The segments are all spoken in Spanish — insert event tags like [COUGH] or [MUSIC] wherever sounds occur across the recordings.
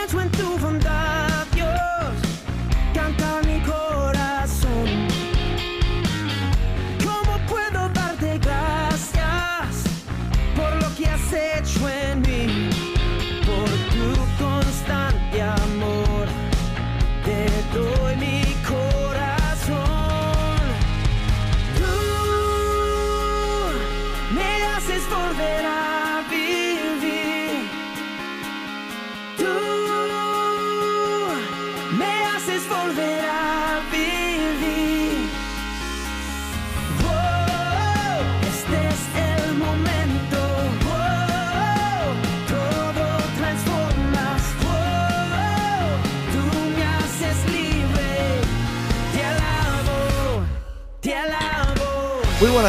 pienso en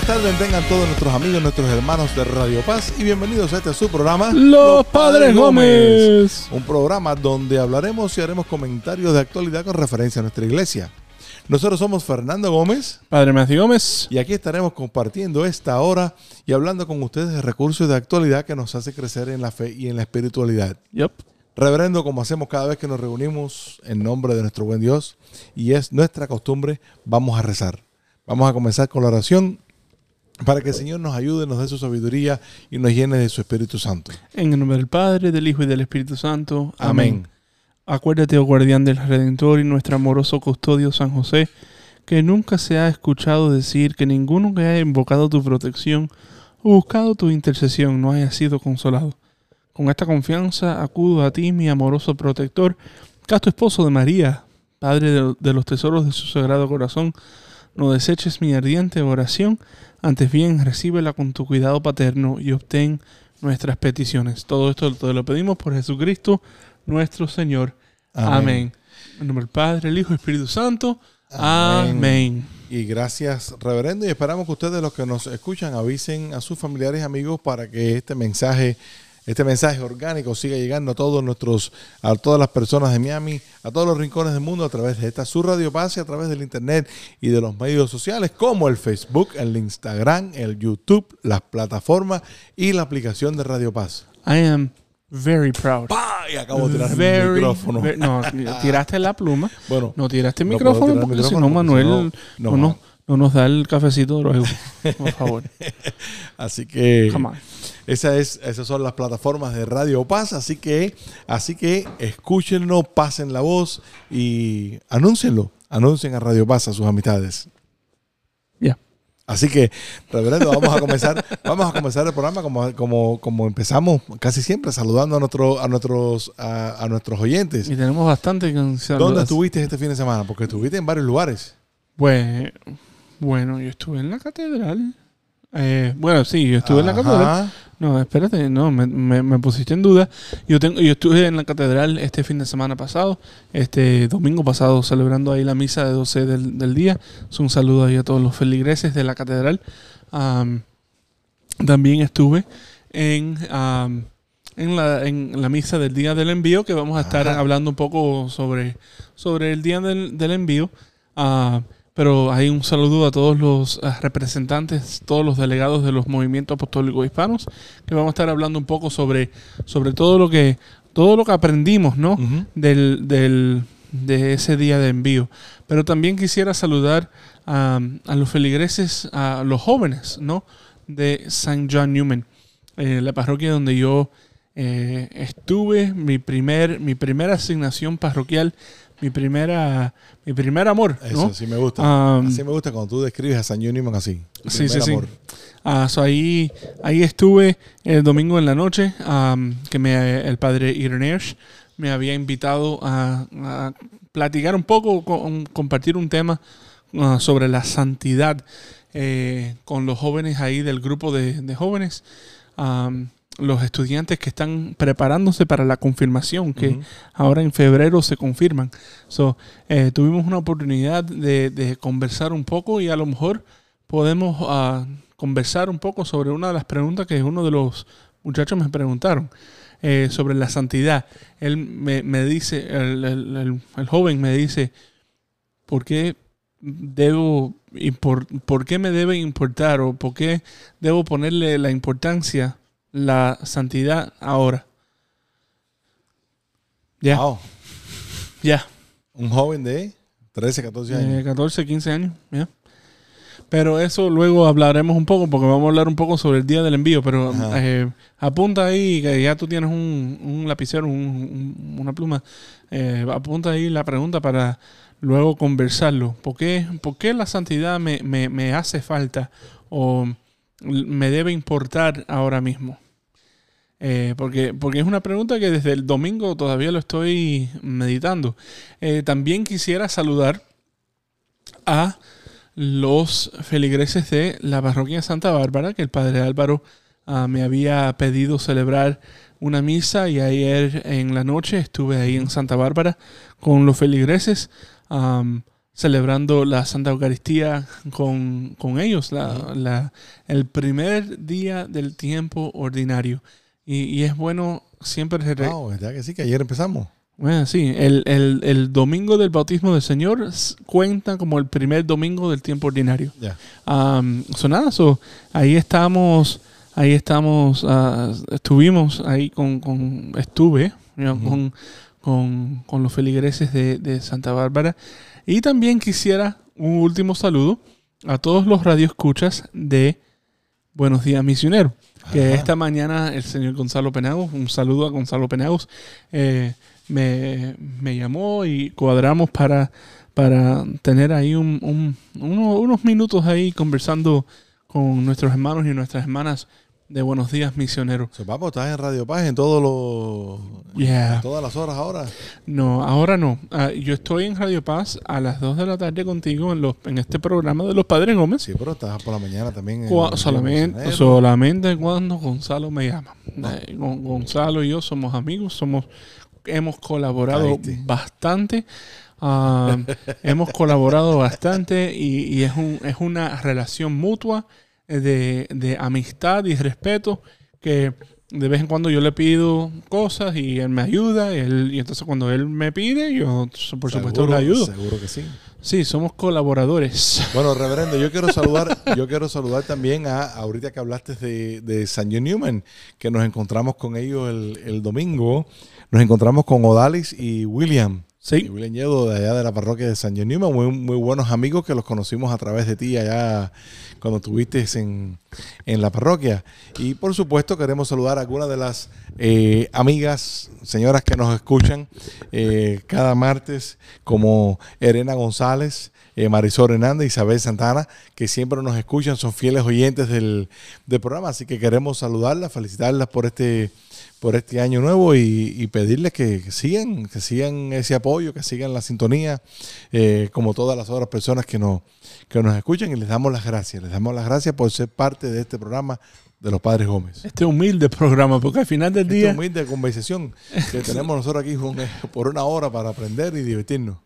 buenas tardes, tengan todos nuestros amigos, nuestros hermanos de Radio Paz y bienvenidos a este su programa Los Padres Gómez. Un programa donde hablaremos y haremos comentarios de actualidad con referencia a nuestra iglesia. Nosotros somos Fernando Gómez Padre Matthew Gómez. y aquí estaremos compartiendo esta hora y hablando con ustedes de recursos de actualidad que nos hace crecer en la fe y en la espiritualidad. Yup. Reverendo, como hacemos cada vez que nos reunimos en nombre de nuestro buen Dios, y es nuestra costumbre, vamos a rezar. Vamos a comenzar con la oración para que el Señor nos ayude, nos dé su sabiduría y nos llene de su Espíritu Santo. En el nombre del Padre, del Hijo y del Espíritu Santo. Amén. Acuérdate, oh guardián del Redentor y nuestro amoroso custodio San José, que nunca se ha escuchado decir que ninguno que haya invocado tu protección o buscado tu intercesión no haya sido consolado. Con esta confianza acudo a ti, mi amoroso protector, casto esposo de María, Padre de, de los tesoros de su sagrado corazón, no deseches mi ardiente oración, antes bien recíbela con tu cuidado paterno y obtén nuestras peticiones. Todo esto te lo pedimos por Jesucristo, nuestro Señor. Amén. Amén. En nombre del Padre, el Hijo y Espíritu Santo. Amén. Amén. Y gracias, Reverendo, y esperamos que ustedes, los que nos escuchan, avisen a sus familiares y amigos para que este mensaje, este mensaje orgánico siga llegando a todos nuestros, a todas las personas de Miami, a todos los rincones del mundo a través de esta su Radio Paz y a través del internet y de los medios sociales como el Facebook, el Instagram, el YouTube, las plataformas y la aplicación de Radio Paz. I am very proud. ¡Pah! Y acabo de tirar Very, el micrófono. very- no, [LAUGHS] tiraste la pluma. Bueno, No tiraste el no micrófono el porque si no, Manuel no, no, no. nos- no nos da el cafecito luego. [LAUGHS] Por favor. así que Come on. Esa es, esas son las plataformas de Radio Paz, así que, así que escúchenlo, pasen la voz y anúncienlo, anuncien a Radio Paz a sus amistades. Ya. Así que, reverendo, vamos a comenzar, [LAUGHS] vamos a comenzar el programa como, como, como empezamos casi siempre, saludando a nuestro, a nuestros, a, a nuestros oyentes. Y tenemos bastante que ¿Dónde estuviste este fin de semana? Porque estuviste en varios lugares. Pues, bueno, yo estuve en la catedral. Eh, bueno, sí, yo estuve en la Ajá. catedral. No, espérate, no, me, me- me pusiste en duda. Yo tengo, yo estuve en la catedral este fin de semana pasado, este domingo pasado, celebrando ahí la misa de 12 del, del día. Es un saludo ahí a todos los feligreses de la catedral. Am, también estuve en, am, en, la, en la misa del día del envío, que vamos a estar Ajá. hablando un poco sobre, sobre el día del, del envío. Ah, pero hay un saludo a todos los ah, representantes, todos los delegados de los movimientos apostólicos hispanos, que vamos a estar hablando un poco sobre, sobre todo lo que todo lo que aprendimos, ¿no? Del, del- de ese día de envío. Pero también quisiera saludar a, a los feligreses, a los jóvenes, ¿no? De St. John Newman, eh, la parroquia donde yo eh, estuve, mi primer, mi primera asignación parroquial, mi primera, mi primer amor, Eso ¿no? sí me gusta. Am, así me gusta cuando tú describes a San Newman así. Sí, sí, primer sí. amor. Ah, so ahí, ahí estuve el domingo en la noche, am, que me, el padre Irenesh me había invitado a, a platicar un poco, con- compartir un tema ah, sobre la santidad eh, con los jóvenes ahí del grupo de, de jóvenes, am, los estudiantes que están preparándose para la confirmación, que ahora en febrero se confirman. So, eh, tuvimos una oportunidad de, de conversar un poco y a lo mejor podemos ah, conversar un poco sobre una de las preguntas que uno de los muchachos me preguntaron eh, sobre la santidad. Él me, me dice, el, el- el- el joven me dice, ¿por qué debo impor- por qué me debe importar o por qué debo ponerle la importancia la santidad ahora? Ya, Wow. ya. Un joven de 13, 14 años. Eh, 14, 15 años, ya. Pero eso luego hablaremos un poco, porque vamos a hablar un poco sobre el día del envío. Pero eh, apunta ahí, que ya tú tienes un, un lapicero, un- un- una pluma. eh, apunta ahí la pregunta para luego conversarlo. ¿Por qué, por qué la santidad me, me- me hace falta o me debe importar ahora mismo? Eh, porque, porque es una pregunta que desde el domingo todavía lo estoy meditando. Eh, también quisiera saludar a los feligreses de la parroquia Santa Bárbara, que el padre Álvaro ah, me había pedido celebrar una misa y ayer en la noche estuve ahí en Santa Bárbara con los feligreses celebrando la Santa Eucaristía con, con ellos, la- la- el primer día del tiempo ordinario. Y, y es bueno siempre... re- Wow, ¿verdad que sí? Que ayer empezamos. bueno, sí, el, el- el domingo del bautismo del Señor cuenta como el primer domingo del tiempo ordinario. Ya. Um, so nada, so, ahí estamos, ahí estamos, ah, estuvimos ahí con, con estuve you know, con, con, con los feligreses de, de Santa Bárbara. Y también quisiera un último saludo a todos los radioescuchas de Buenos Días Misionero. Que Ajá. esta mañana el señor Gonzalo Penagos, un saludo a Gonzalo Penagos, eh, me, me llamó y cuadramos para, para tener ahí un- un- uno- unos minutos ahí conversando con nuestros hermanos y nuestras hermanas de Buenos Días Misioneros. So, papo, estás en Radio Paz en todos los. Yeah. en todas las horas ahora. No, ahora no. Ah, yo estoy en Radio Paz a las 2 de la tarde contigo en, los, en este programa de los Padres Gómez. Sí, pero estás por la mañana también. en solamente, Misionero. solamente cuando Gonzalo me llama. Eh, Gon- Gonzalo y yo somos amigos, somos, hemos colaborado bastante. ah, [LAUGHS] hemos colaborado bastante y, y es, un, es una relación mutua de, de amistad y respeto que de vez en cuando yo le pido cosas y él me ayuda y, él, y entonces cuando él me pide yo por supuesto le ayudo. Seguro que sí. Sí, somos colaboradores. Bueno, reverendo, yo quiero saludar, [LAUGHS] yo quiero saludar también a ahorita que hablaste de, de San John Newman, que nos encontramos con ellos el, el domingo. Nos encontramos con Odalis y William. Sí. Y William Yedo de allá de la parroquia de San John Newman, muy, muy buenos amigos que los conocimos a través de ti allá cuando estuviste en, en la parroquia. Y por supuesto queremos saludar a algunas de las eh, amigas, señoras que nos escuchan eh, cada martes, como Elena González, eh, Marisol Hernández, Isabel Santana, que siempre nos escuchan, son fieles oyentes del, del programa. Así que queremos saludarlas, felicitarlas por este por este año nuevo y, pedirles que, sigan, que sigan ese apoyo, que sigan la sintonía, como todas las otras personas que nos, que nos escuchan y les damos las gracias, damos las gracias por ser parte de este programa de los Padres Gómez. Este humilde programa, porque al final del Esta día... humilde conversación que [LAUGHS] tenemos nosotros aquí con- por una hora para aprender y divertirnos,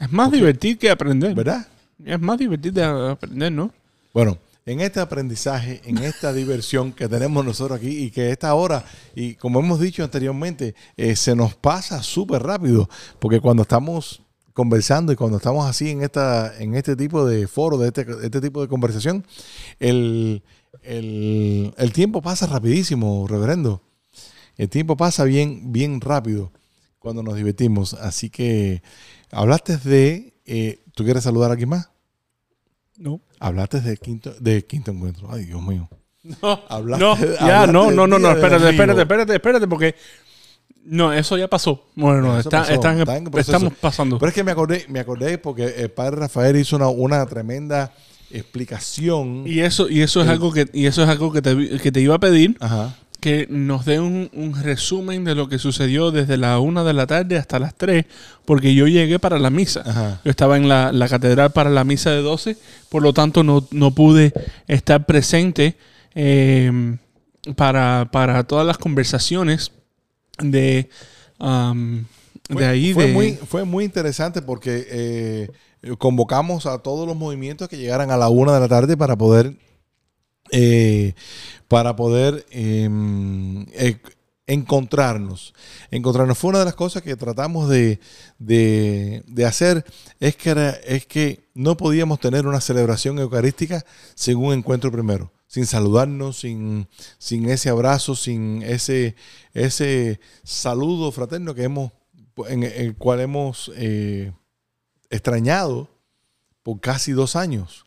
Es más divertido que aprender. ¿verdad? Es más divertido de aprender, ¿no? Bueno, en este aprendizaje, en esta diversión que tenemos nosotros aquí y que esta hora, y como hemos dicho anteriormente, eh, se nos pasa súper rápido, porque cuando estamos conversando y cuando estamos así en esta en este tipo de foro, de este, este tipo de conversación, el, el- el tiempo pasa rapidísimo, reverendo. El tiempo pasa bien, bien rápido cuando nos divertimos. Así que hablaste de... eh, ¿Tú quieres saludar a alguien más? No. Hablaste de quinto, de quinto encuentro. Ay, Dios mío. No, Hablaste- no, ya, hablaste no, no, no, no, espérate, espérate, espérate, espérate, porque no, eso ya pasó. Bueno, está- pasó, están- está estamos pasando. Pero es que me acordé, me acordé porque el padre Rafael hizo una, una tremenda explicación. Y eso, y eso es El- algo que, y eso es algo que te, que te iba a pedir, Ajá. que nos dé un, un resumen de lo que sucedió desde la una de la tarde hasta las 3, porque yo llegué para la misa. Ajá. Yo estaba en la, la catedral para la misa de 12, por lo tanto no, no pude estar presente eh, para, para todas las conversaciones de, um, Fue, de ahí. fue de, muy, fue muy interesante porque eh, convocamos a todos los movimientos que llegaran a la una de la tarde para poder eh, para poder eh, eh, encontrarnos. Encontrarnos fue una de las cosas que tratamos de, de- de hacer es que, era- es que no podíamos tener una celebración eucarística sin un encuentro primero. Sin saludarnos, sin, sin ese abrazo, sin ese, ese saludo fraterno que hemos, en el cual hemos eh, extrañado por casi dos años.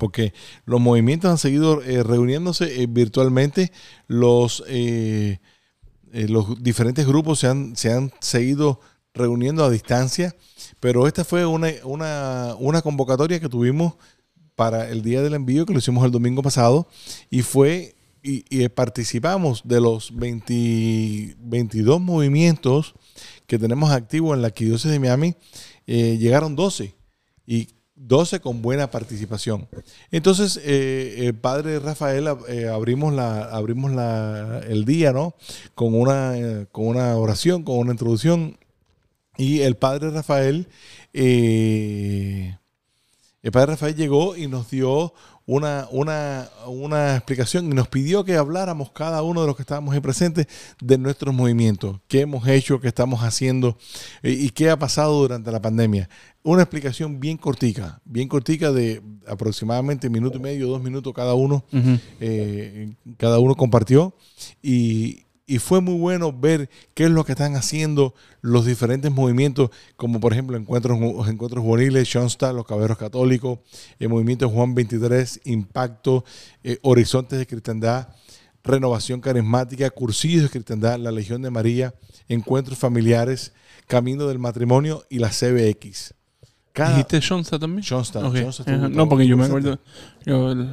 Porque los movimientos han seguido eh, reuniéndose eh, virtualmente, los, los diferentes grupos se han, se han seguido reuniendo a distancia, pero esta fue una, una, una convocatoria que tuvimos para el día del envío, que lo hicimos el domingo pasado, y fue y, participamos de los 20 22 movimientos que tenemos activos en la arquidiócesis de Miami, eh, llegaron 12 y 12 con buena participación. Entonces, eh, el padre Rafael eh, abrimos la abrimos la, el día, ¿no? Con una eh, con una oración, con una introducción y el padre Rafael eh, el padre Rafael llegó y nos dio una, una, una explicación y nos pidió que habláramos cada uno de los que estábamos ahí presentes de nuestros movimientos, qué hemos hecho, qué estamos haciendo eh, y qué ha pasado durante la pandemia. Una explicación bien cortica, bien cortica de aproximadamente minuto y medio, dos minutos cada uno, eh, cada uno compartió. Y, y fue muy bueno ver qué es lo que están haciendo los diferentes movimientos, como por ejemplo encuentros, encuentros juveniles, Schoenstatt, los Caballeros Católicos, el movimiento Juan 23, Impacto, eh, Horizontes de Cristiandad, Renovación Carismática, Cursillos de Cristiandad, la Legión de María, Encuentros Familiares, Camino del Matrimonio y la CBX. Cada, ¿Dijiste Johnson también? Estuvo- No, porque yo me acuerdo. yo el-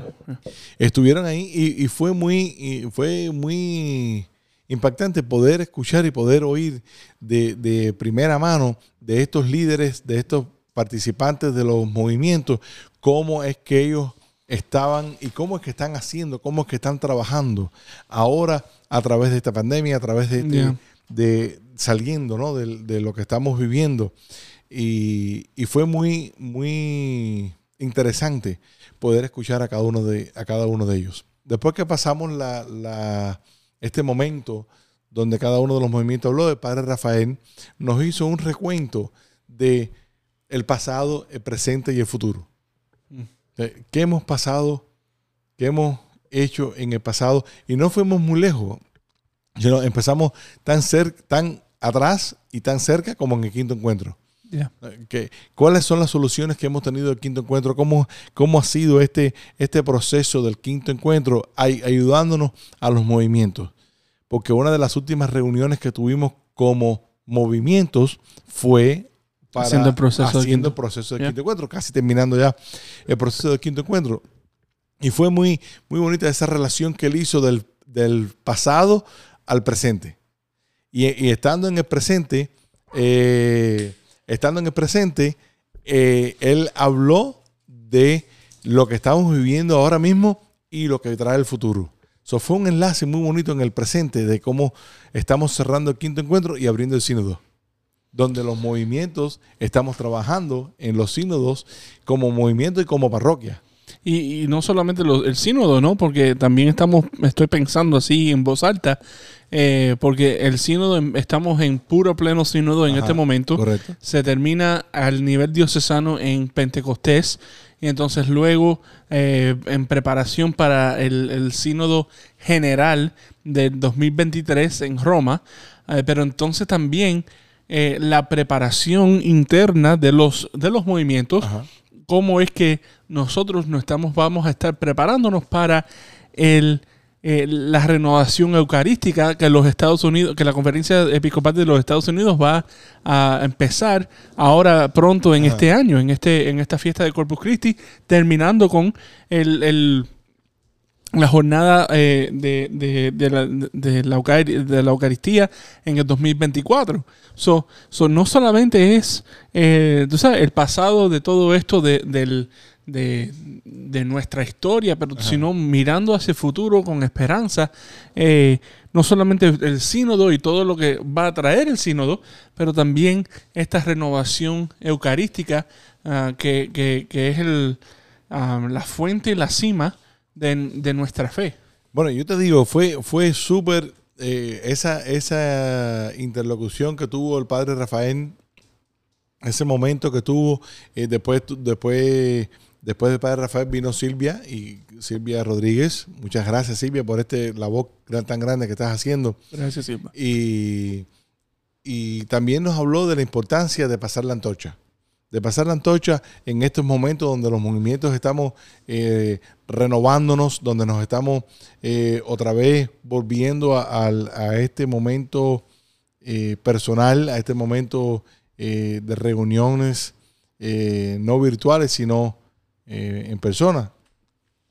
estuvieron ahí y, y fue muy y fue muy impactante poder escuchar y poder oír de, de primera mano de estos líderes, de estos participantes de los movimientos, cómo es que ellos estaban y cómo es que están haciendo, cómo es que están trabajando ahora a través de esta pandemia, a través de, este- de saliendo ¿no? de, de lo que estamos viviendo. Y, y fue muy, muy interesante poder escuchar a cada uno de, a cada uno de ellos. Después que pasamos la, la- este momento donde cada uno de los movimientos habló, el padre Rafael nos hizo un recuento de el pasado, el presente y el futuro. Mm. Eh, ¿Qué hemos pasado? ¿Qué hemos hecho en el pasado? Y no fuimos muy lejos. sino empezamos tan, cer tan atrás y tan cerca como en el quinto encuentro. Ya. que- ¿Cuáles son las soluciones que hemos tenido del quinto encuentro? ¿Cómo, cómo ha sido este, este proceso del quinto encuentro ay- ayudándonos a los movimientos? Porque una de las últimas reuniones que tuvimos como movimientos fue para Haciendo el proceso del haciendo quinto. el proceso del Ya. quinto encuentro, casi terminando ya el proceso del quinto encuentro. Y fue muy, muy bonita esa relación que él hizo del, del pasado al presente. Y, y estando en el presente, eh, estando en el presente, eh, él habló de lo que estamos viviendo ahora mismo y lo que trae el futuro. So, fue un enlace muy bonito en el presente de cómo estamos cerrando el quinto encuentro y abriendo el sínodo, donde los movimientos estamos trabajando en los sínodos como movimiento y como parroquia. Y, no solamente el sínodo, ¿no? Porque también estamos, estoy pensando así en voz alta, eh, porque el sínodo, estamos en puro pleno sínodo en Ajá, este momento. Correcto. Se termina al nivel diocesano en Pentecostés y entonces luego eh, en preparación para el, el sínodo general del 2023 en Roma, eh, pero entonces también la preparación interna de los, de los movimientos Ajá. cómo es que nosotros nos estamos, vamos a estar preparándonos para el, eh, la renovación eucarística que los Estados Unidos, que la conferencia episcopal de los Estados Unidos va a empezar ahora pronto en Ajá. este año, en este, en esta fiesta de Corpus Christi, terminando con el, el- la jornada eh, de, de- de la, la de la Eucaristía en el 2024. So, so no solamente es eh, tú sabes, el pasado de todo esto de, del- de, de nuestra historia, pero sino mirando hacia el futuro con esperanza, eh, no solamente el sínodo y todo lo que va a traer el sínodo, pero también esta renovación eucarística ah, que, que- que es el, ah, la fuente y la cima de, de nuestra fe. Bueno, yo te digo, fue, fue súper eh, esa, esa interlocución que tuvo el padre Rafael, ese momento que tuvo, eh, después, después Después del padre Rafael vino Silvia y Silvia Rodríguez. Muchas gracias, Silvia, por este labor tan grande que estás haciendo. Gracias, Silva. Y, y también nos habló de la importancia de pasar la antorcha. De pasar la antorcha en estos momentos donde los movimientos estamos eh, renovándonos, donde nos estamos eh, otra vez volviendo a, a este momento eh, personal, a este momento de reuniones no virtuales, sino eh, en persona.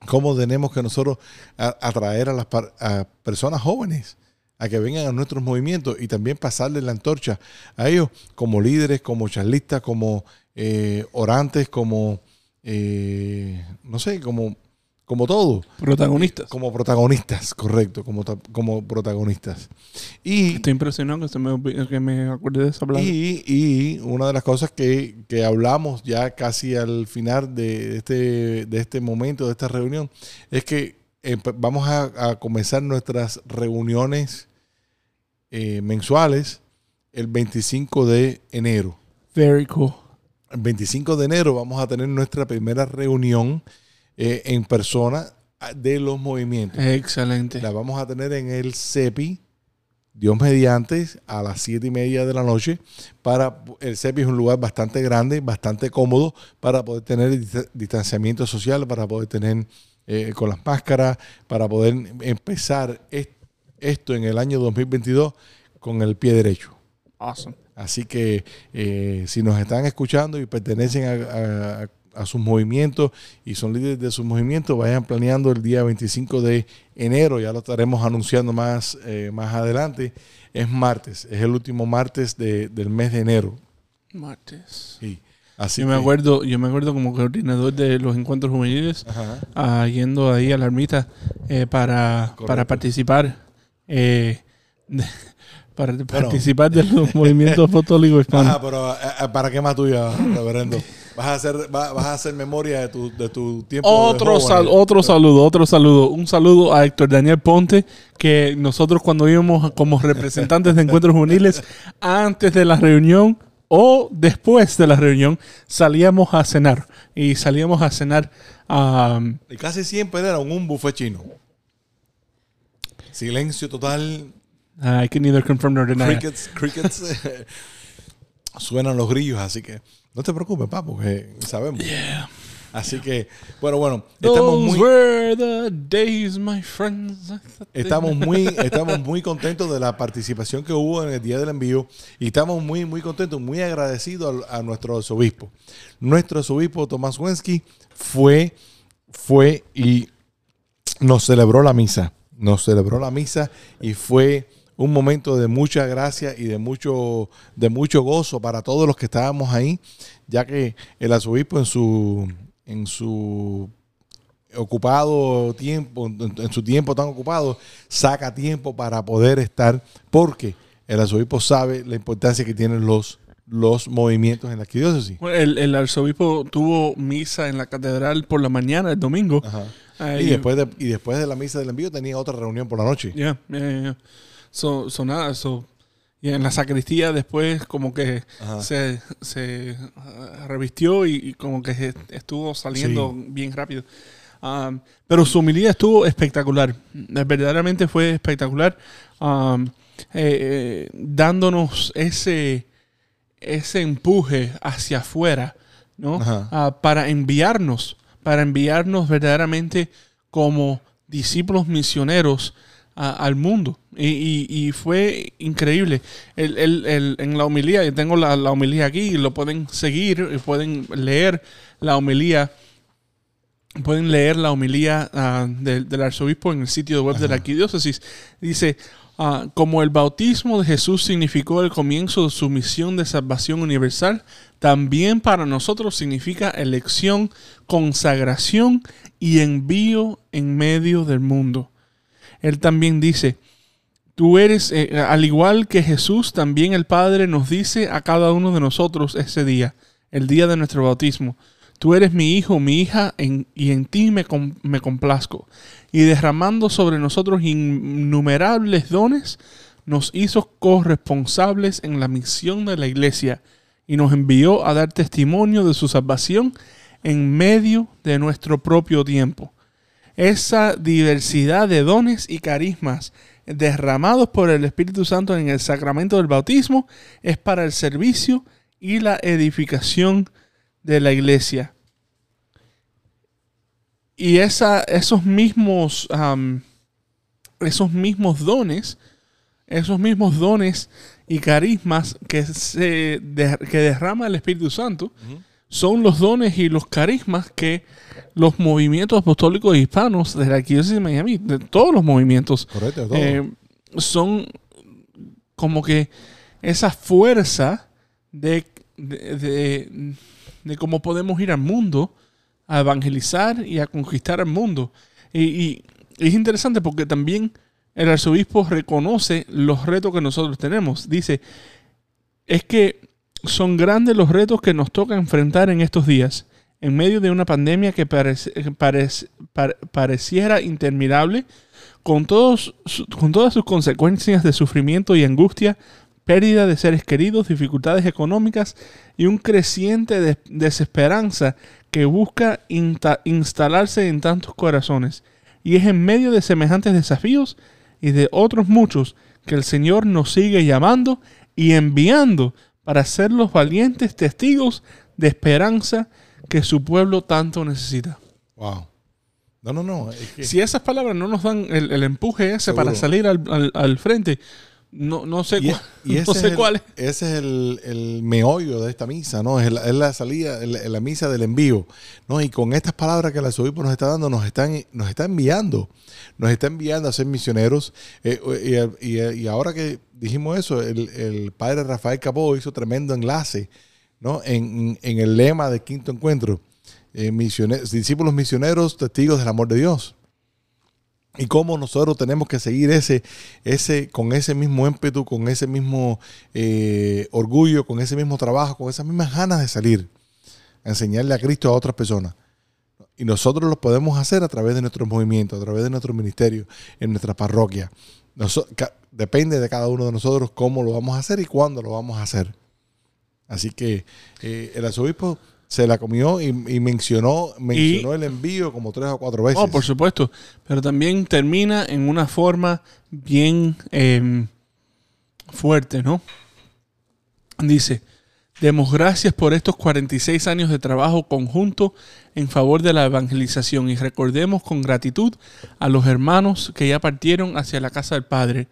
¿Cómo tenemos que nosotros atraer a las a personas jóvenes a que vengan a nuestros movimientos y también pasarle la antorcha a ellos como líderes, como charlistas, como eh, orantes, como, eh, no sé, como, como todo, Protagonistas. como protagonistas, correcto, como, como protagonistas. Y, Estoy impresionado que, se me, que me acuerde de esa palabra. y, y una de las cosas que, que hablamos ya casi al final de este, de este momento, de esta reunión, es que empe- vamos a, a comenzar nuestras reuniones eh, mensuales el 25 de enero. Very cool. El 25 de enero vamos a tener nuestra primera reunión eh, en persona ah, de los movimientos. Excelente. La vamos a tener en el CEPI, Dios mediante, a las siete y media de la noche. Para, el CEPI es un lugar bastante grande, bastante cómodo para poder tener dista- distanciamiento social, para poder tener eh, con las máscaras, para poder empezar es- esto en el año 2022 con el pie derecho. Awesome. Así que eh, si nos están escuchando y pertenecen a, a- a sus movimientos y son líderes de sus movimientos, vayan planeando el día 25 de enero, ya lo estaremos anunciando más, eh, más adelante. Es martes, es el último martes de- del mes de enero. Martes. Sí. Así Yo me acuerdo, yo me acuerdo como coordinador de los encuentros juveniles, ah, yendo ahí a la ermita eh, para, para participar. eh, de- [LAUGHS] para participar de los movimientos [LAUGHS] apostólicos hispanos. Ajá, pero eh, ¿para qué más tuya, reverendo? Vas a hacer, va- vas a hacer memoria de tu, de tu tiempo. Otro, sal- otro saludo, otro saludo. Un saludo a Héctor Daniel Ponte, que nosotros cuando íbamos como representantes de encuentros juveniles, antes de la reunión o después de la reunión, salíamos a cenar. Y salíamos a cenar um, Y casi siempre era un, un buffet chino. Silencio total. I can neither confirm nor deny. Crickets, crickets. [LAUGHS] Suenan los grillos, así que no te preocupes, pa, porque sabemos. Así que, bueno, bueno, estamos Those muy, were the days, my friends. Estamos muy, estamos muy contentos de la participación que hubo en el día del envío y estamos muy, muy contentos, muy agradecidos a, a nuestro arzobispo. Nuestro arzobispo Tomás Wensky fue, fue y nos celebró la misa. Nos celebró la misa y fue un momento de mucha gracia y de mucho, de mucho gozo para todos los que estábamos ahí, ya que el arzobispo en su, en su ocupado tiempo, en, su tiempo tan ocupado, saca tiempo para poder estar, porque el arzobispo sabe la importancia que tienen los, los movimientos en la arquidiócesis. Bueno, el, el arzobispo tuvo misa en la catedral por la mañana, el domingo. Ajá. Ahí- Y después, de, y después de la misa del envío tenía otra reunión por la noche. Ya. So, so nada, so, y en la sacristía después como que se, se ah, revistió y, y como que estuvo saliendo bien rápido. Um, pero su humildad estuvo espectacular. Verdaderamente fue espectacular. Um, eh, eh, dándonos ese, ese empuje hacia afuera, ¿no? Ah, para enviarnos, para enviarnos verdaderamente como discípulos misioneros a- al mundo. Y, y- y fue increíble. El, el- el- en la homilía, yo tengo la, la homilía aquí, y lo pueden seguir, y pueden leer la homilía. Pueden leer la homilía ah, del, del arzobispo en el sitio web de la arquidiócesis. Dice, ah, como el bautismo de Jesús significó el comienzo de su misión de salvación universal, también para nosotros significa elección, consagración y envío en medio del mundo. Él también dice, tú eres, eh, al igual que Jesús, también el Padre nos dice a cada uno de nosotros ese día, el día de nuestro bautismo, tú eres mi hijo, mi hija, y en ti me, me complazco. Y derramando sobre nosotros innumerables dones, nos hizo corresponsables en la misión de la iglesia y nos envió a dar testimonio de su salvación en medio de nuestro propio tiempo. Esa diversidad de dones y carismas derramados por el Espíritu Santo en el sacramento del bautismo es para el servicio y la edificación de la iglesia. Y esa, esos mismos esos mismos dones, esos mismos dones y carismas que, se que derrama el Espíritu Santo, son los dones y los carismas que los movimientos apostólicos hispanos de la Arquidiócesis de Miami, de todos los movimientos, Correcto, todo. eh, son como que esa fuerza de, de, de- de cómo podemos ir al mundo a evangelizar y a conquistar al mundo. Y, y es interesante porque también el arzobispo reconoce los retos que nosotros tenemos. Dice, es que son grandes los retos que nos toca enfrentar en estos días, en medio de una pandemia que pare- pareciera interminable, con, todos, con todas sus consecuencias de sufrimiento y angustia, pérdida de seres queridos, dificultades económicas y un creciente des- desesperanza que busca instalarse en tantos corazones. Y es en medio de semejantes desafíos y de otros muchos que el Señor nos sigue llamando y enviando para ser los valientes testigos de esperanza que su pueblo tanto necesita. Wow. No, no, no. Es que, Si esas palabras no nos dan el, el empuje ese Seguro. para salir al, al- al frente, no, no sé, y, cuál- y [LAUGHS] ese no es sé el- cuál es. Ese es el, el meollo de esta misa, ¿no? Es la, es la salida, es la, es misa del envío, ¿no? Y con estas palabras que el arzobispo nos está dando, nos están, nos está enviando, nos está enviando a ser misioneros. Eh, y, y- y ahora que dijimos eso, el, el padre Rafael Capó hizo tremendo enlace, ¿no? En, en el lema del quinto encuentro, eh, discípulos misioneros, testigos del amor de Dios. Y cómo nosotros tenemos que seguir ese, ese, con ese mismo ímpetu, con ese mismo eh, orgullo, con ese mismo trabajo, con esas mismas ganas de salir, a enseñarle a Cristo a otras personas. Y nosotros lo podemos hacer a través de nuestros movimientos, a través de nuestro ministerio, en nuestra parroquia. Depende de cada uno de nosotros cómo lo vamos a hacer y cuándo lo vamos a hacer. Así que eh, el arzobispo se la comió y, y mencionó, mencionó el envío como tres o cuatro veces. Oh, por supuesto. Pero también termina en una forma bien eh, fuerte, ¿no? Dice, demos gracias por estos 46 años de trabajo conjunto en favor de la evangelización y recordemos con gratitud a los hermanos que ya partieron hacia la casa del Padre.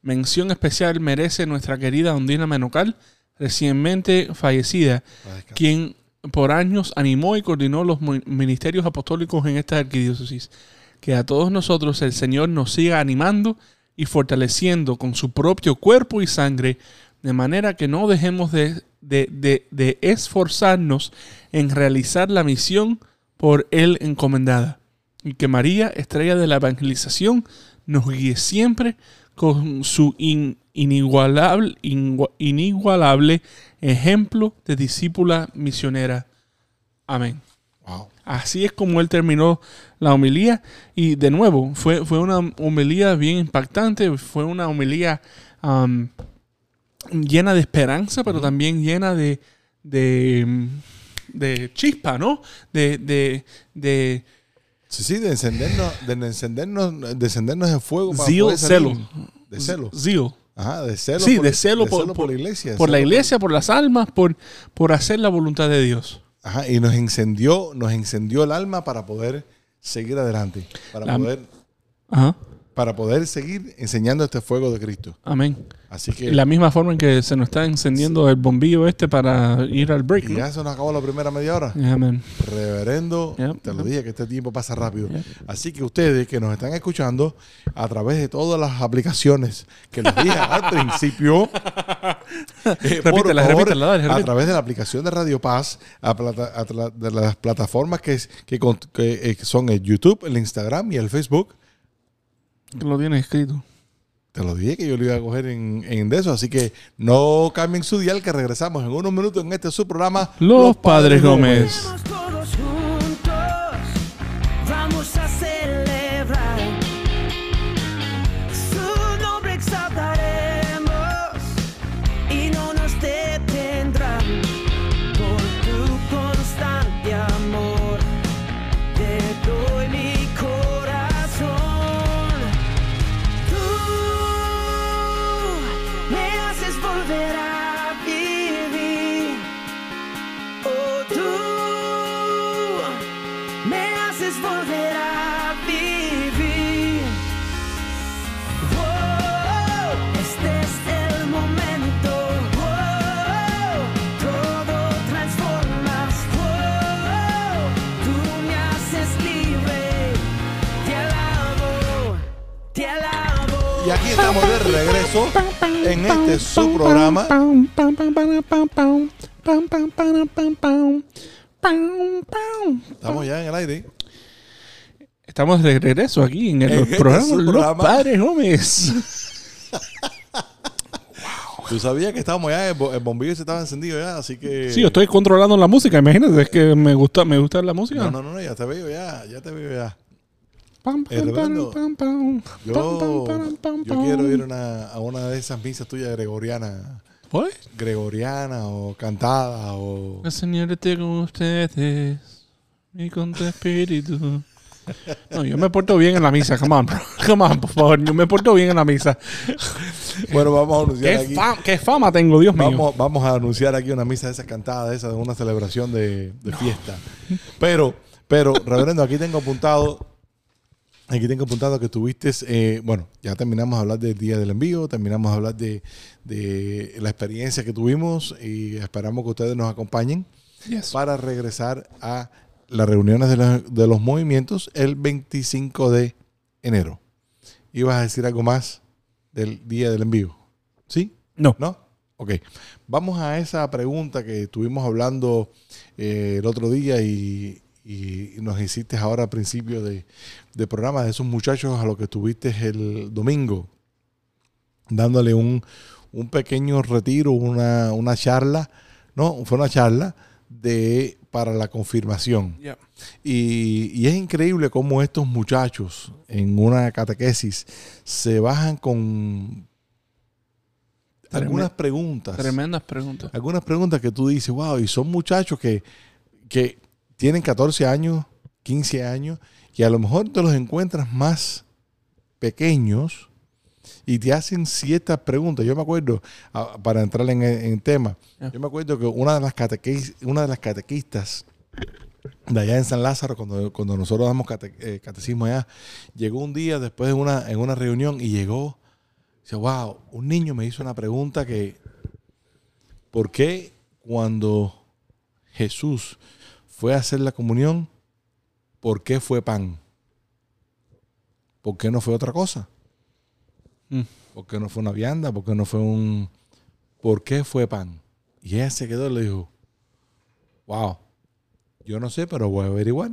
Mención especial merece nuestra querida Ondina Menocal, recientemente fallecida, quien por años animó y coordinó los ministerios apostólicos en esta arquidiócesis. Que a todos nosotros el Señor nos siga animando y fortaleciendo con su propio cuerpo y sangre, de manera que no dejemos de, de- de- esforzarnos en realizar la misión por Él encomendada. Y que María, estrella de la evangelización, nos guíe siempre con su in- inigualable, inigualable ejemplo de discípula misionera. Amén. Wow. Así es como él terminó la homilía. Y de nuevo, fue, fue una homilía bien impactante, fue una homilía am, llena de esperanza, pero también llena de, de, de chispa, ¿no? De, de, de Sí, sí, de encendernos, de encendernos, de encendernos en fuego para poder salir. celo. De celo. Zeal. Ajá, de celo. Sí, por- de celo por- por la iglesia. Por la iglesia, por las almas, por, por hacer la voluntad de Dios. Ajá, y nos encendió, nos encendió el alma para poder seguir adelante, para La- poder, Ajá. para poder seguir enseñando este fuego de Cristo. Amén. Así que La misma forma en que se nos está encendiendo el bombillo este para ir al break, y ¿no? ya se nos acabó la primera media hora. Amén. Reverendo, te lo dije que este tiempo pasa rápido. Así que ustedes que nos están escuchando a través de todas las aplicaciones que les dije al [LAUGHS] principio, eh, por Repítela, favor, repítela, dale, a través de la aplicación de Radio Paz, a plata- a tra- de las plataformas que, es- que, con- que, eh, son el YouTube, el Instagram y el Facebook. Que lo tienes escrito. Te lo dije que yo lo iba a coger en, en de eso, así que no cambien su dial que regresamos en unos minutos en este su programa Los Padres Gómez. Este su programa. Estamos ya en el aire. Estamos de regreso aquí en el En este programa Los programa. Padres Gómez. Tú sabías que estábamos ya, el bo- el bombillo se estaba encendido ya, así que. Sí, yo estoy controlando la música, imagínate, es que me gusta, me gusta la música. No, no, no, no, ya te veo ya, ya te veo ya. Pam, pam, pam, pam, Yo, pam, pam, pam, yo quiero ir a una, a una de esas misas tuyas gregorianas. Pues, Gregoriana o cantada o. el Señor esté con ustedes y con tu espíritu. No, yo me porto bien en la misa, come on, bro. [LAUGHS] Come on, por favor, yo me porto bien en la misa. Bueno, vamos a anunciar ¿Qué, aquí. fama, qué fama tengo, Dios mío. Vamos, a anunciar aquí una misa de esas cantadas, de esas, de una celebración de, de fiesta. Pero, pero, reverendo, aquí tengo apuntado, aquí tengo apuntado que tuviste, eh, bueno, ya terminamos de hablar del día del envío, terminamos de hablar de, de la experiencia que tuvimos y esperamos que ustedes nos acompañen Yes. para regresar a las reuniones de los, de los movimientos el 25 de enero. ¿Ibas a decir algo más del día del envío? ¿Sí? No. ¿No? Ok. Vamos a esa pregunta que estuvimos hablando eh, el otro día y, y nos hiciste ahora al principio de, de programa de esos muchachos a los que estuviste el domingo, dándole un, un pequeño retiro, una, una charla, no, fue una charla de para la confirmación. Yeah. Y, y es increíble cómo estos muchachos en una catequesis se bajan con algunas preguntas. Tremendas preguntas. Algunas preguntas que tú dices, wow, y son muchachos que, que tienen 14 años, 15 años, y a lo mejor te los encuentras más pequeños y te hacen ciertas preguntas. Yo me acuerdo, ah, para entrar en el tema, Ya. yo me acuerdo que una de las, catequis- una de las catequistas de allá en San Lázaro, cuando, cuando nosotros damos cate- eh, catecismo allá, llegó un día después en una, en una reunión y llegó, dice, wow, un niño me hizo una pregunta que, ¿por qué cuando Jesús fue a hacer la comunión, por qué fue pan? ¿Por qué no fue otra cosa? Mm. ¿Por qué no fue una vianda? ¿Por qué no fue un... ¿Por qué fue pan? Y ella se quedó y le dijo, wow, yo no sé, pero voy a averiguar.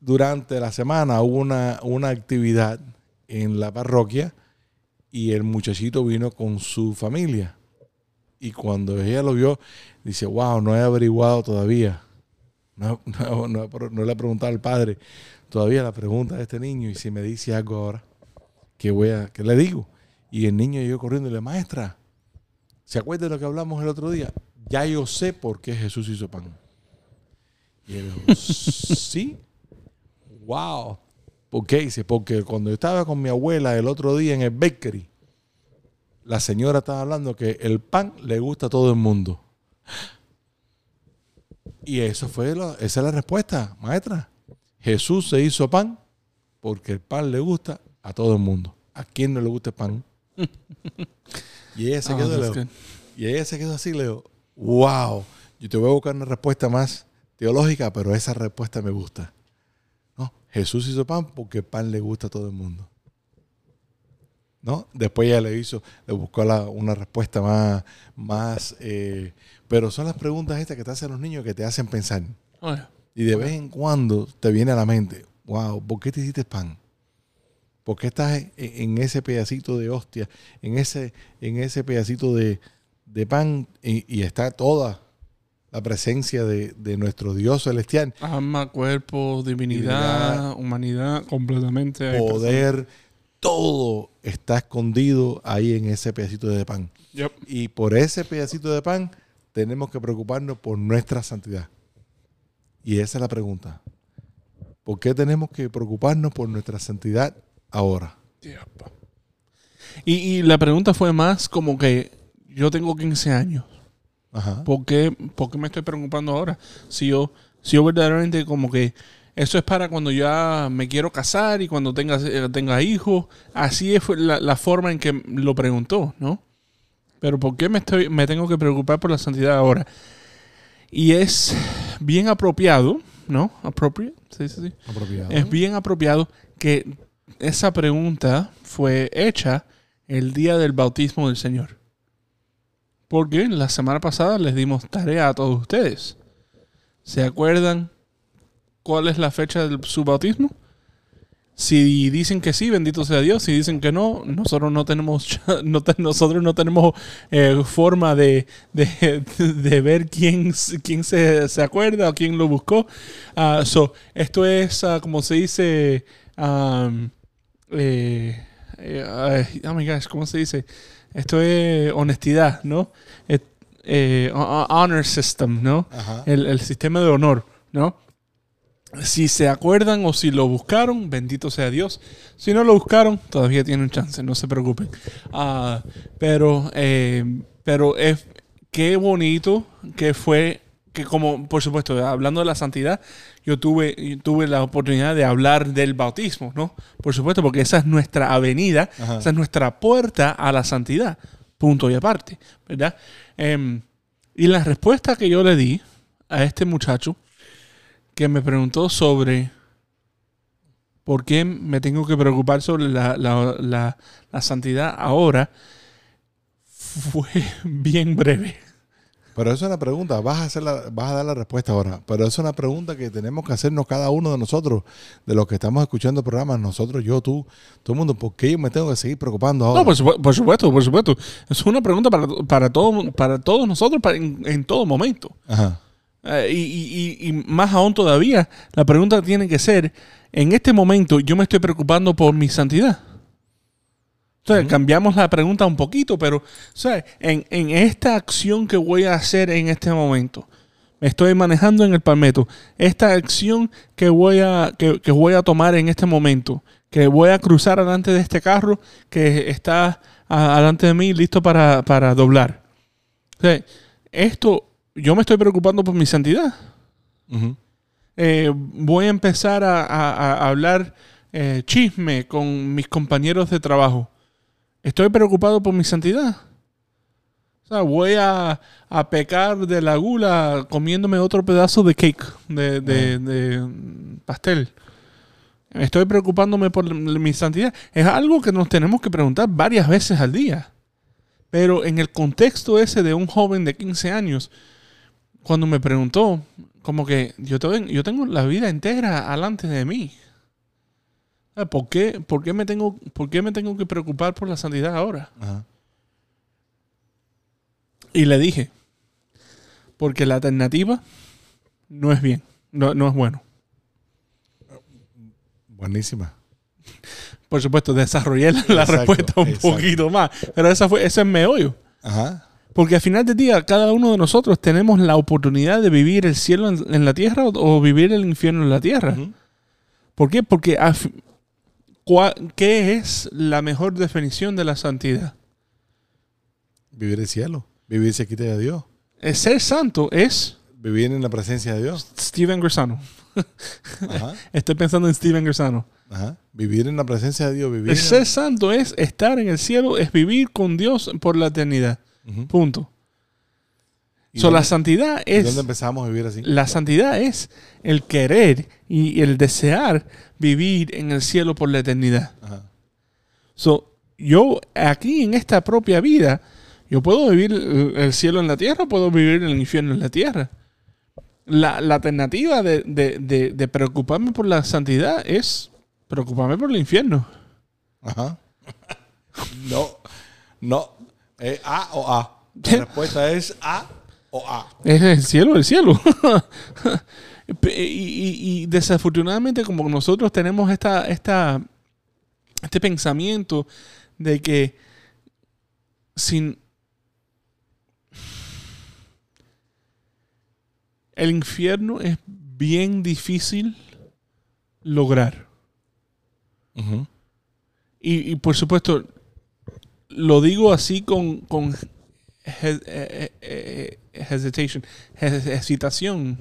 Durante la semana hubo una, una actividad en la parroquia y el muchachito vino con su familia. Y cuando ella lo vio, dice, wow, no he averiguado todavía. No, [LAUGHS] le he preguntado al padre todavía la pregunta de este niño y si me dice algo ahora, ¿qué, voy a, qué le digo? Y el niño yo corriendo y le, maestra, ¿se acuerda de lo que hablamos el otro día? Ya yo sé por qué Jesús hizo pan. Y él dijo, [LAUGHS] sí, wow. ¿Por qué? Dice, porque cuando yo estaba con mi abuela el otro día en el bakery, la señora estaba hablando que el pan le gusta a todo el mundo. Y eso fue la- esa es la respuesta, maestra. Jesús se hizo pan porque el pan le gusta a todo el mundo. ¿A quién no le gusta el pan? [LAUGHS] y ella se Ah, quedó, Leo, y ella se quedó así, Leo. Wow. Yo te voy a buscar una respuesta más teológica, pero esa respuesta me gusta. No, Jesús hizo pan porque el pan le gusta a todo el mundo. ¿No? Después ella le hizo, le buscó la- una respuesta más, más eh, pero son las preguntas estas que te hacen los niños que te hacen pensar. Oye, Y de vez en cuando te viene a la mente, wow, ¿por qué te hiciste pan? ¿Por qué estás en, en ese pedacito de hostia, en ese, en ese pedacito de, de pan y, y está toda la presencia de, de nuestro Dios celestial? Alma, cuerpo, divinidad, Divinidad. humanidad, completamente. Poder, todo está escondido ahí en ese pedacito de pan. Yep. Y por ese pedacito de pan tenemos que preocuparnos por nuestra santidad. Y esa es la pregunta. ¿Por qué tenemos que preocuparnos por nuestra santidad ahora? Yep. Y, y la pregunta fue más como que yo tengo 15 años. Ajá. ¿Por qué, por qué me estoy preocupando ahora? Si yo, si yo verdaderamente como que eso es para cuando ya me quiero casar y cuando tenga, eh, tenga hijos. Así es la, la forma en que lo preguntó, ¿no? Pero ¿por qué me, estoy, me tengo que preocupar por la santidad ahora? Y es bien apropiado, ¿no? Appropriate, sí, sí, sí. Apropiado. Es bien apropiado que esa pregunta fue hecha el día del bautismo del Señor. Porque la semana pasada les dimos tarea a todos ustedes. ¿Se acuerdan cuál es la fecha de su bautismo? Si dicen que sí, bendito sea Dios. Si dicen que no, nosotros no tenemos, [LAUGHS] no te- nosotros no tenemos eh, forma de, de, [LAUGHS] de ver quién, quién se, se acuerda o quién lo buscó. Ah, so, esto es, ah, como se dice, um, eh, eh, oh my gosh, ¿cómo se dice? Esto es honestidad, ¿no? Eh, ho- honor system, ¿no? El, el sistema de honor, ¿no? Si se acuerdan o si lo buscaron, bendito sea Dios. Si no lo buscaron, todavía tienen chance, no se preocupen. Ah, pero, eh, pero es qué bonito que fue que como, por supuesto, hablando de la santidad, yo tuve, yo tuve la oportunidad de hablar del bautismo, ¿no? Por supuesto, porque esa es nuestra avenida, Ajá. esa es nuestra puerta a la santidad, punto y aparte, ¿verdad? Em, y la respuesta que yo le di a este muchacho que me preguntó sobre por qué me tengo que preocupar sobre la, la- la- la santidad ahora fue [LAUGHS] bien breve. Pero eso es una pregunta, vas a, hacer la- vas a dar la respuesta ahora, pero eso es una pregunta que tenemos que hacernos cada uno de nosotros, de los que estamos escuchando el programa, nosotros, yo, tú, todo el mundo, ¿por qué yo me tengo que seguir preocupando ahora? No, por, por supuesto, por supuesto. Es una pregunta para, para, todo, para todos nosotros para en, en todo momento. Ajá. Eh, y, y- y- más aún todavía, la pregunta tiene que ser, en este momento yo me estoy preocupando por mi santidad. O sea, cambiamos la pregunta un poquito, pero sea, en, en esta acción que voy a hacer en este momento, me estoy manejando en el palmeto, esta acción que voy a, que, que voy a tomar en este momento, que voy a cruzar delante de este carro que está a- delante de mí listo para, para doblar. O sea, esto, yo me estoy preocupando por mi santidad. Eh, voy a empezar a, a- a hablar eh, chisme con mis compañeros de trabajo. Estoy preocupado por mi santidad. O sea, voy a, a pecar de la gula comiéndome otro pedazo de cake, de, de- de, pastel. Estoy preocupándome por mi santidad. Es algo que nos tenemos que preguntar varias veces al día. Pero en el contexto ese de un joven de 15 años, cuando me preguntó, como que yo tengo, yo tengo la vida entera alante de mí. Ah, ¿Por qué, por, qué me tengo, ¿Por qué me tengo que preocupar por la santidad ahora? Ajá. Y le dije, porque la alternativa no es bien, no, no es bueno. Buenísima. Por supuesto, desarrollé la, la Exacto, respuesta un exacto. poquito más, pero esa fue, ese es meollo. Ajá. Porque al final del día, cada uno de nosotros tenemos la oportunidad de vivir el cielo en, en la tierra o, o vivir el infierno en la tierra. ¿Por qué? Porque cua- ¿qué es la mejor definición de la santidad? Vivir el cielo, vivir cerquita de Dios, El ser santo es vivir en la presencia de Dios. Steven Gersano. Ajá. [LAUGHS] Estoy pensando en Steven Gersano. Ajá. Vivir en la presencia de Dios, vivir El en- ser santo es estar en el cielo, es vivir con Dios por la eternidad. Punto. ¿Y So, la santidad es ¿Dónde empezamos a vivir así? la santidad es el querer y el desear vivir en el cielo por la eternidad. Ajá. So, yo aquí en esta propia vida, yo puedo vivir el, el cielo en la tierra, o puedo vivir el infierno en la tierra. La, la alternativa de, de- de- de preocuparme por la santidad es preocuparme por el infierno. Ajá. [LAUGHS] No, no. Es A o A. La respuesta es A o A. Es el cielo, el cielo. [LAUGHS] Y, y- y desafortunadamente, como nosotros tenemos esta, esta, este pensamiento de que sin el infierno es bien difícil lograr. Y por supuesto, lo digo así con, con he- eh, eh, eh, hesitation, hes- hesitación.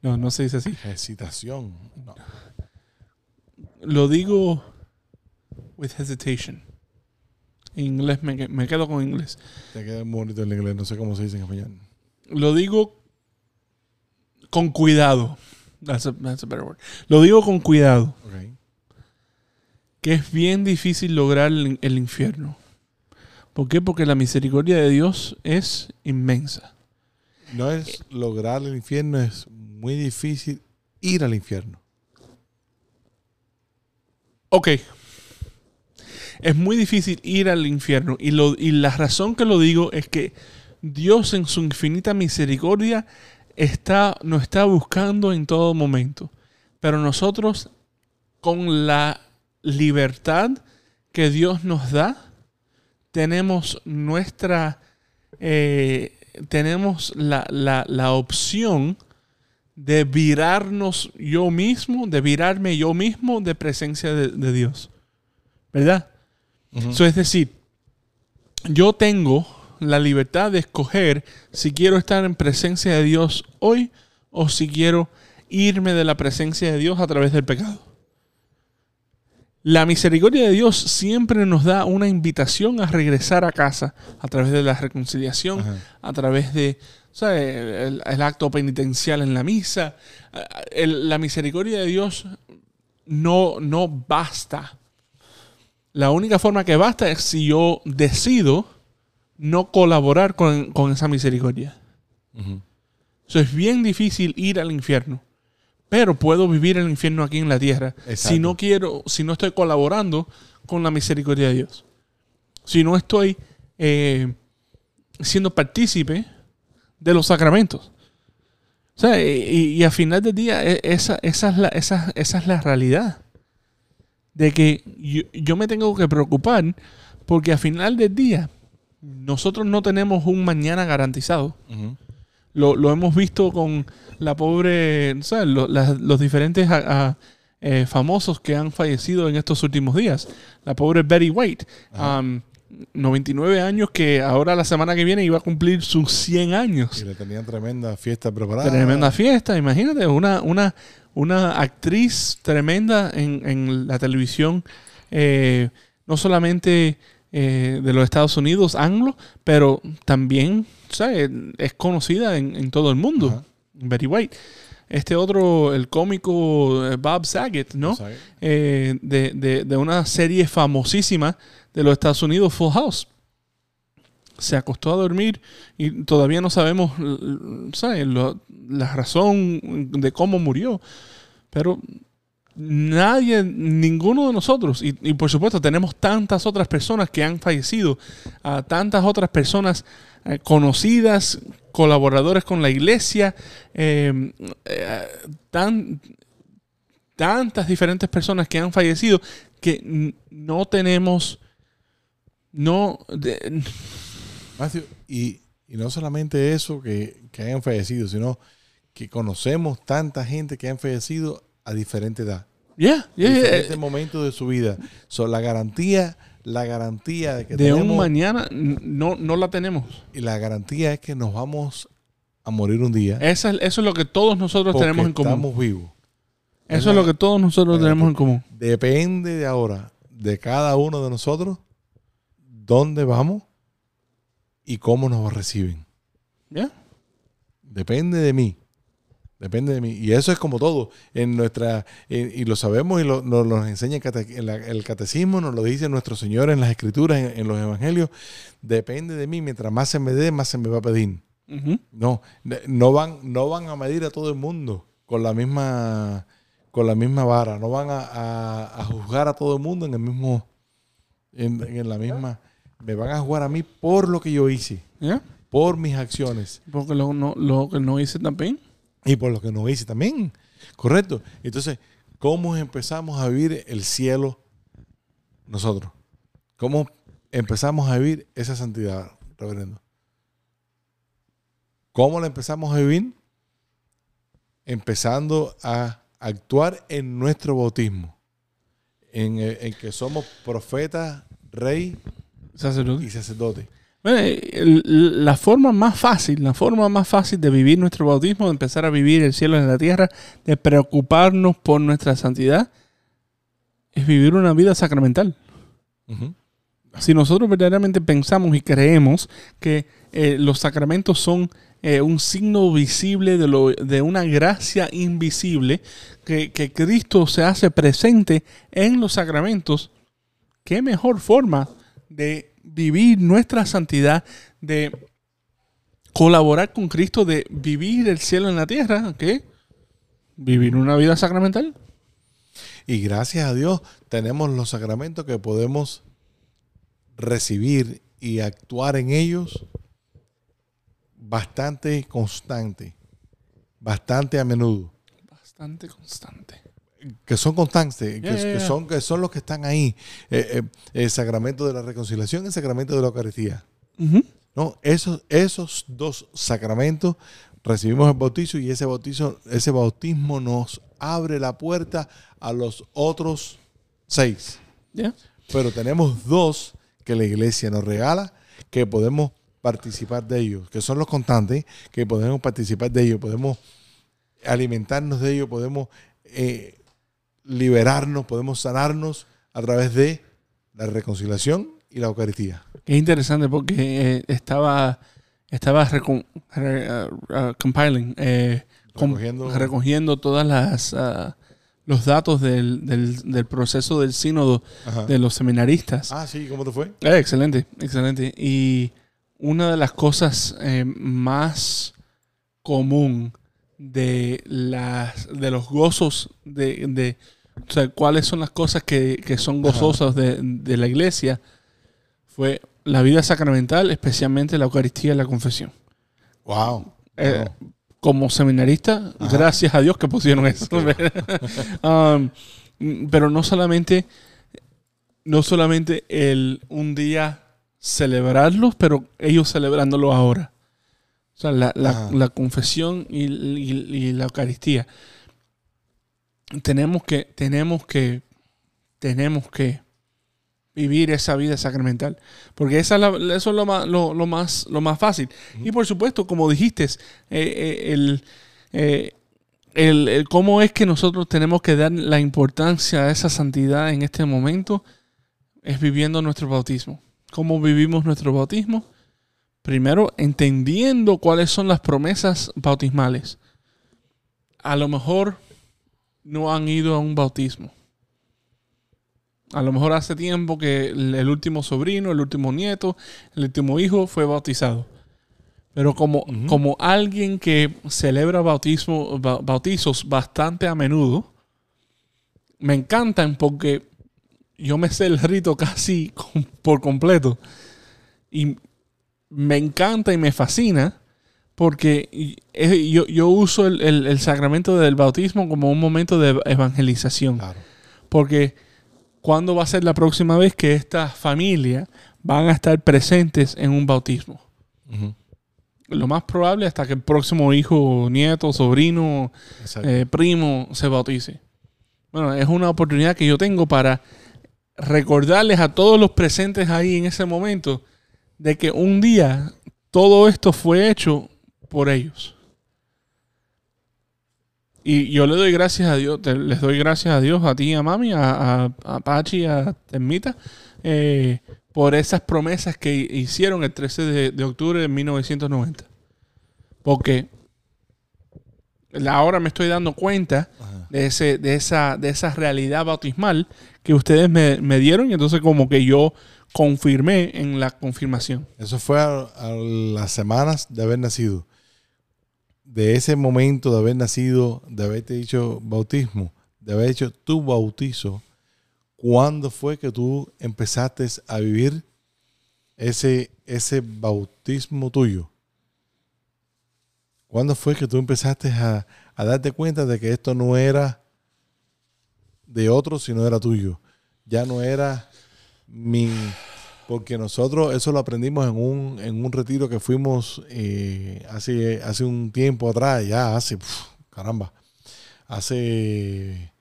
No, no se dice así. Hesitación. No. Lo digo with hesitation. En inglés me, me quedo con inglés. Te queda muy bonito el inglés, no sé cómo se dice en español. Lo digo con cuidado. That's a, that's a better word. Lo digo con cuidado. Ok. Que es bien difícil lograr el, el infierno. ¿Por qué? Porque la misericordia de Dios es inmensa. No es lograr el infierno, es muy difícil ir al infierno. Ok. Es muy difícil ir al infierno. Y, lo, y la razón que lo digo es que Dios en su infinita misericordia está, nos está buscando en todo momento. Pero nosotros, con la libertad que Dios nos da, tenemos nuestra. eh, tenemos la, la- la opción de virarnos yo mismo, de virarme yo mismo de presencia de, de Dios. ¿Verdad? Eso es decir, yo tengo la libertad de escoger si quiero estar en presencia de Dios hoy o si quiero irme de la presencia de Dios a través del pecado. La misericordia de Dios siempre nos da una invitación a regresar a casa a través de la reconciliación, Ajá. a través de. El, el acto penitencial en la misa. El- la misericordia de Dios no, no basta. La única forma que basta es si yo decido no colaborar con, con esa misericordia. Eso es bien difícil ir al infierno. Pero puedo vivir el infierno aquí en la tierra Exacto. si no quiero, si no estoy colaborando con la misericordia de Dios. Si no estoy eh, siendo partícipe de los sacramentos. O sea, y, y al final del día, e- esa, esa, es, la, esa, esa es la realidad. De que yo, yo me tengo que preocupar porque al final del día nosotros no tenemos un mañana garantizado. Lo, lo hemos visto con la pobre, ¿sabes? Lo- los diferentes a- a, eh, famosos que han fallecido en estos últimos días. La pobre Betty White, um, 99 años, que ahora la semana que viene iba a cumplir sus 100 Y años. le tenían tremenda fiesta preparada. Tremenda fiesta, imagínate, una, una, una actriz tremenda en, en la televisión, eh, no solamente eh, de los Estados Unidos, anglo, pero también ¿sabes? es conocida en, en todo el mundo. Ajá. Betty White. Este otro, el cómico eh, Bob Saget, ¿no? Eh, de, de- de una serie famosísima de los Estados Unidos, Full House. Se acostó a dormir y todavía no sabemos ¿sabes? Lo- la razón de cómo murió. Pero nadie, ninguno de nosotros, y, y por supuesto tenemos tantas otras personas que han fallecido, a tantas otras personas eh, conocidas, colaboradores con la iglesia, eh, eh, tan, tantas diferentes personas que han fallecido que no tenemos, no, de- Matthew, y, y no solamente eso que, que hayan fallecido, sino que conocemos tanta gente que han fallecido a diferente edad. yeah, yeah, yeah, diferentes momentos de su vida. So, la garantía, la garantía de que de un tenemos, mañana n- no, no la tenemos. y la garantía es que nos vamos a morir un día. Esa es- eso es lo que todos nosotros tenemos en común. Estamos vivos. Eso es lo que todos nosotros tenemos en común. Depende de ahora, de cada uno de nosotros, dónde vamos y cómo nos reciben. ¿Ya? Depende de mí. Depende de mí. Y eso es como todo. En nuestra, en- y lo sabemos y lo, nos, nos enseña el, cate- en la- el catecismo, nos lo dice nuestro Señor en las escrituras, en, en los evangelios. Depende de mí. Mientras más se me dé, más se me va a pedir. No, no van, no van a medir a todo el mundo con la misma, con la misma vara. No van a, a- a juzgar a todo el mundo en el mismo, en, en la misma. Me van a juzgar a mí por lo que yo hice, por mis acciones Porque lo, no, lo que no hice también. Y por lo que no hice también. Correcto. Entonces, ¿cómo empezamos a vivir el cielo nosotros? ¿Cómo empezamos a vivir esa santidad, reverendo? ¿Cómo la empezamos a vivir? Empezando a actuar en nuestro bautismo, en, en que somos profeta, rey Sacerdote. y sacerdote. Bueno, eh, el- la forma más fácil, la forma más fácil de vivir nuestro bautismo, de empezar a vivir el cielo en la tierra, de preocuparnos por nuestra santidad, es vivir una vida sacramental. Si nosotros verdaderamente pensamos y creemos que eh, los sacramentos son eh, un signo visible de, lo, de una gracia invisible, que, que Cristo se hace presente en los sacramentos, qué mejor forma de vivir nuestra santidad, de colaborar con Cristo, de vivir el cielo en la tierra, que vivir una vida sacramental. Y gracias a Dios tenemos los sacramentos que podemos recibir y actuar en ellos bastante constante, bastante a menudo. Bastante constante. Que son constantes, que, son, que son los que están ahí. Eh, eh, el sacramento de la reconciliación, el sacramento de la Eucaristía. ¿no? Esos, esos dos sacramentos recibimos el bautizo y ese bautizo, ese bautismo nos abre la puerta a los otros seis. Pero tenemos dos que la iglesia nos regala que podemos participar de ellos, que son los constantes, que podemos participar de ellos, podemos alimentarnos de ellos, podemos eh, liberarnos, podemos sanarnos a través de la reconciliación y la Eucaristía. Es interesante porque eh, estaba, estaba re- uh, uh, compiling, eh, com- Recogiendo- recogiendo todas las ah, los datos del, del- del proceso del sínodo Ajá. de los seminaristas. Ah, sí, ¿cómo te fue? Eh, excelente, excelente. Y una de las cosas eh, más común de las de los gozos de, de- o sea, cuáles son las cosas que, que son gozosas de, de la iglesia fue la vida sacramental, especialmente la Eucaristía y la confesión. Wow. Eh, como seminarista, gracias a Dios que pusieron eso. [LAUGHS] Um, pero no solamente, no solamente el un día celebrarlos, pero ellos celebrándolo ahora. Sea, la, la- Ajá. la confesión y, y- y la Eucaristía. Tenemos que, tenemos que, tenemos que vivir esa vida sacramental. Porque esa es la- eso es lo más, lo, lo más, lo más fácil. Y por supuesto, como dijiste, eh, eh, el, eh, el- el cómo es que nosotros tenemos que dar la importancia a esa santidad en este momento es viviendo nuestro bautismo. ¿Cómo vivimos nuestro bautismo? Primero, entendiendo cuáles son las promesas bautismales. A lo mejor no han ido a un bautismo. A lo mejor hace tiempo que el último sobrino, el último nieto, el último hijo fue bautizado. Pero como, como alguien que celebra bautismo, bautizos bastante a menudo, me encantan porque yo me sé el rito [LAUGHS] casi por completo. Y me encanta y me fascina porque yo, yo uso el, el- el sacramento del bautismo como un momento de evangelización. Claro. Porque ¿cuándo va a ser la próxima vez que esta familia van a estar presentes en un bautismo? Lo más probable hasta que el próximo hijo, nieto, sobrino, eh, primo se bautice. Bueno, es una oportunidad que yo tengo para recordarles a todos los presentes ahí en ese momento de que un día todo esto fue hecho por ellos. Y yo le doy gracias a Dios, te- les doy gracias a Dios, a ti, a mami, a, a, a Pachi, a Termita, eh, por esas promesas que hicieron el 13 de, de octubre de 1990. Porque ahora me estoy dando cuenta de, ese, de, esa, de esa realidad bautismal que ustedes me, me dieron y entonces como que yo confirmé en la confirmación. Eso fue a, las semanas de haber nacido. De ese momento de haber nacido, de haberte dicho bautismo, de haber hecho tu bautizo, ¿cuándo fue que tú empezaste a vivir ese, ese bautismo tuyo? ¿Cuándo fue que tú empezaste a, a darte cuenta de que esto no era de otro, sino era tuyo? Ya no era mi... Porque nosotros eso lo aprendimos en un, en un retiro que fuimos eh, hace, hace un tiempo atrás, ya hace, caramba, hace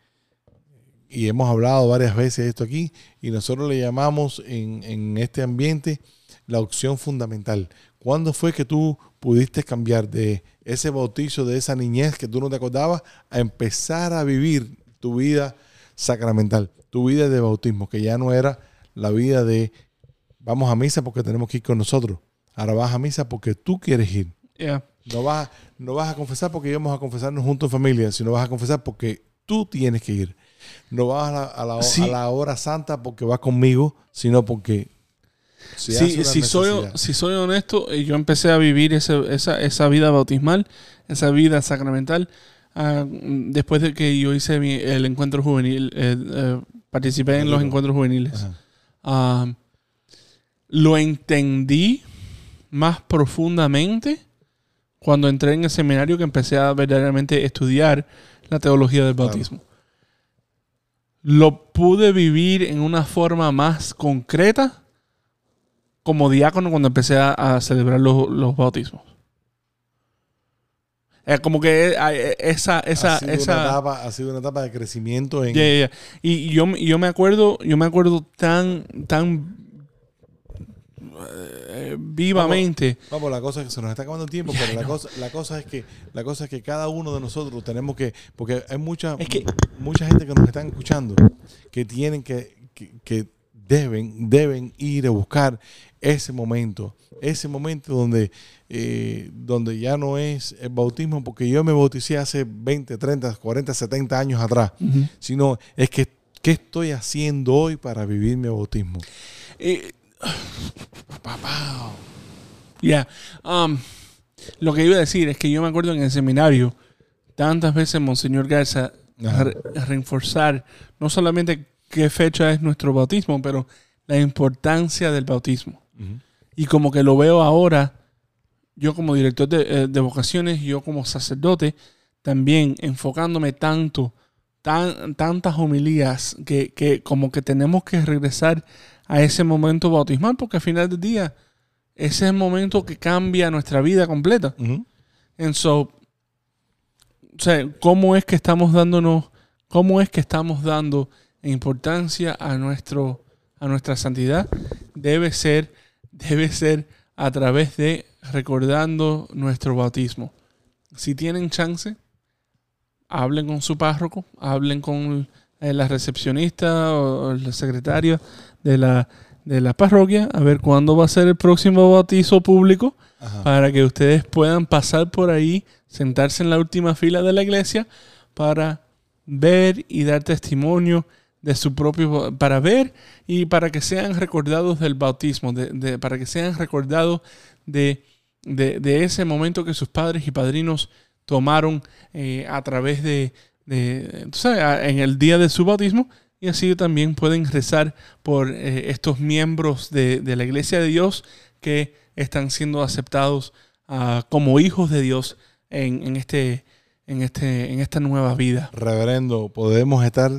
y hemos hablado varias veces de esto aquí, y nosotros le llamamos en, en este ambiente la opción fundamental. ¿Cuándo fue que tú pudiste cambiar de ese bautizo, de esa niñez que tú no te acordabas, a empezar a vivir tu vida sacramental, tu vida de bautismo, que ya no era la vida de vamos a misa porque tenemos que ir con nosotros. Ahora vas a misa porque tú quieres ir. Yeah. No vas, no vas a confesar porque íbamos a confesarnos juntos en familia, sino vas a confesar porque tú tienes que ir. No vas a la, a la- Sí. a la hora santa porque vas conmigo, sino porque Si, si soy, si soy honesto, eh, yo empecé a vivir ese- esa, esa vida bautismal, esa vida sacramental, ah, después de que yo hice mi- el encuentro juvenil, eh, eh, participé en los encuentros juveniles. Ajá. Ah, lo entendí más profundamente cuando entré en el seminario que empecé a verdaderamente estudiar la teología del Claro. bautismo. Lo pude vivir en una forma más concreta como diácono cuando empecé a, a celebrar los, los bautismos. Es como que eh, eh, esa, esa, ha, sido esa, una etapa, ha sido una etapa de crecimiento en ya. Y yo, yo me acuerdo, yo me acuerdo tan, tan eh, vivamente. Vamos, la cosa es que se nos está acabando el tiempo, pero la cosa, la cosa es que la cosa es que cada uno de nosotros tenemos que, porque hay mucha, Es que- mucha gente que nos están escuchando que tienen que, que, que deben, deben ir a buscar ese momento, ese momento donde, eh, donde ya no es el bautismo, porque yo me bauticé hace 20, 30, 40, 70 años atrás, sino es que ¿qué estoy haciendo hoy para vivir mi bautismo? Eh, Ya. um, lo que iba a decir es que yo me acuerdo en el seminario, tantas veces Monseñor Garza re- reforzar no solamente qué fecha es nuestro bautismo, pero la importancia del bautismo. Y como que lo veo ahora, yo como director de, eh, de vocaciones, yo como sacerdote, también enfocándome tanto, tan, tantas homilías, que, que como que tenemos que regresar a ese momento bautismal, porque al final del día, ese es el momento que cambia nuestra vida completa. And so, o sea, ¿cómo es que estamos dándonos, cómo es que estamos dando importancia a nuestro, a nuestra santidad? Debe ser, debe ser a través de recordando nuestro bautismo. Si tienen chance, hablen con su párroco, hablen con la recepcionista o la secretaria de la, de la parroquia, a ver cuándo va a ser el próximo bautizo público Ajá. para que ustedes puedan pasar por ahí, sentarse en la última fila de la iglesia para ver y dar testimonio de su propio, para ver y para que sean recordados del bautismo, de, para que sean recordados de, de- ese momento que sus padres y padrinos tomaron eh, a través de, en el día de su bautismo y así también pueden rezar por eh, estos miembros de, de la iglesia de Dios que están siendo aceptados ah, como hijos de Dios en, en este, en, este, en esta nueva vida. Reverendo, podemos estar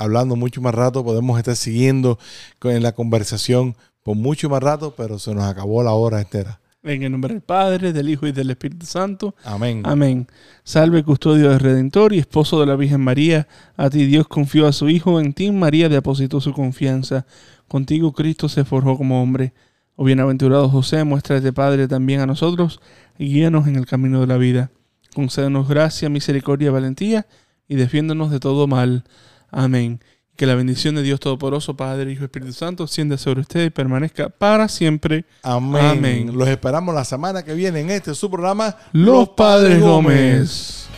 hablando mucho más rato, podemos estar siguiendo con la conversación por mucho más rato, pero se nos acabó la hora entera. En el nombre del Padre, del Hijo y del Espíritu Santo. Amén. Amén. Salve custodio del Redentor y esposo de la Virgen María. A ti Dios confió a su Hijo, en ti María depositó su confianza. Contigo Cristo se forjó como hombre. Oh bienaventurado José, muéstrate Padre también a nosotros y guíanos en el camino de la vida. Concédenos gracia, misericordia, valentía y defiéndonos de todo mal. Amén. Que la bendición de Dios Todopoderoso, Padre, Hijo y Espíritu Santo, descienda sobre usted y permanezca para siempre. Amén. Amén. Los esperamos la semana que viene en este su programa Los Padres Gómez.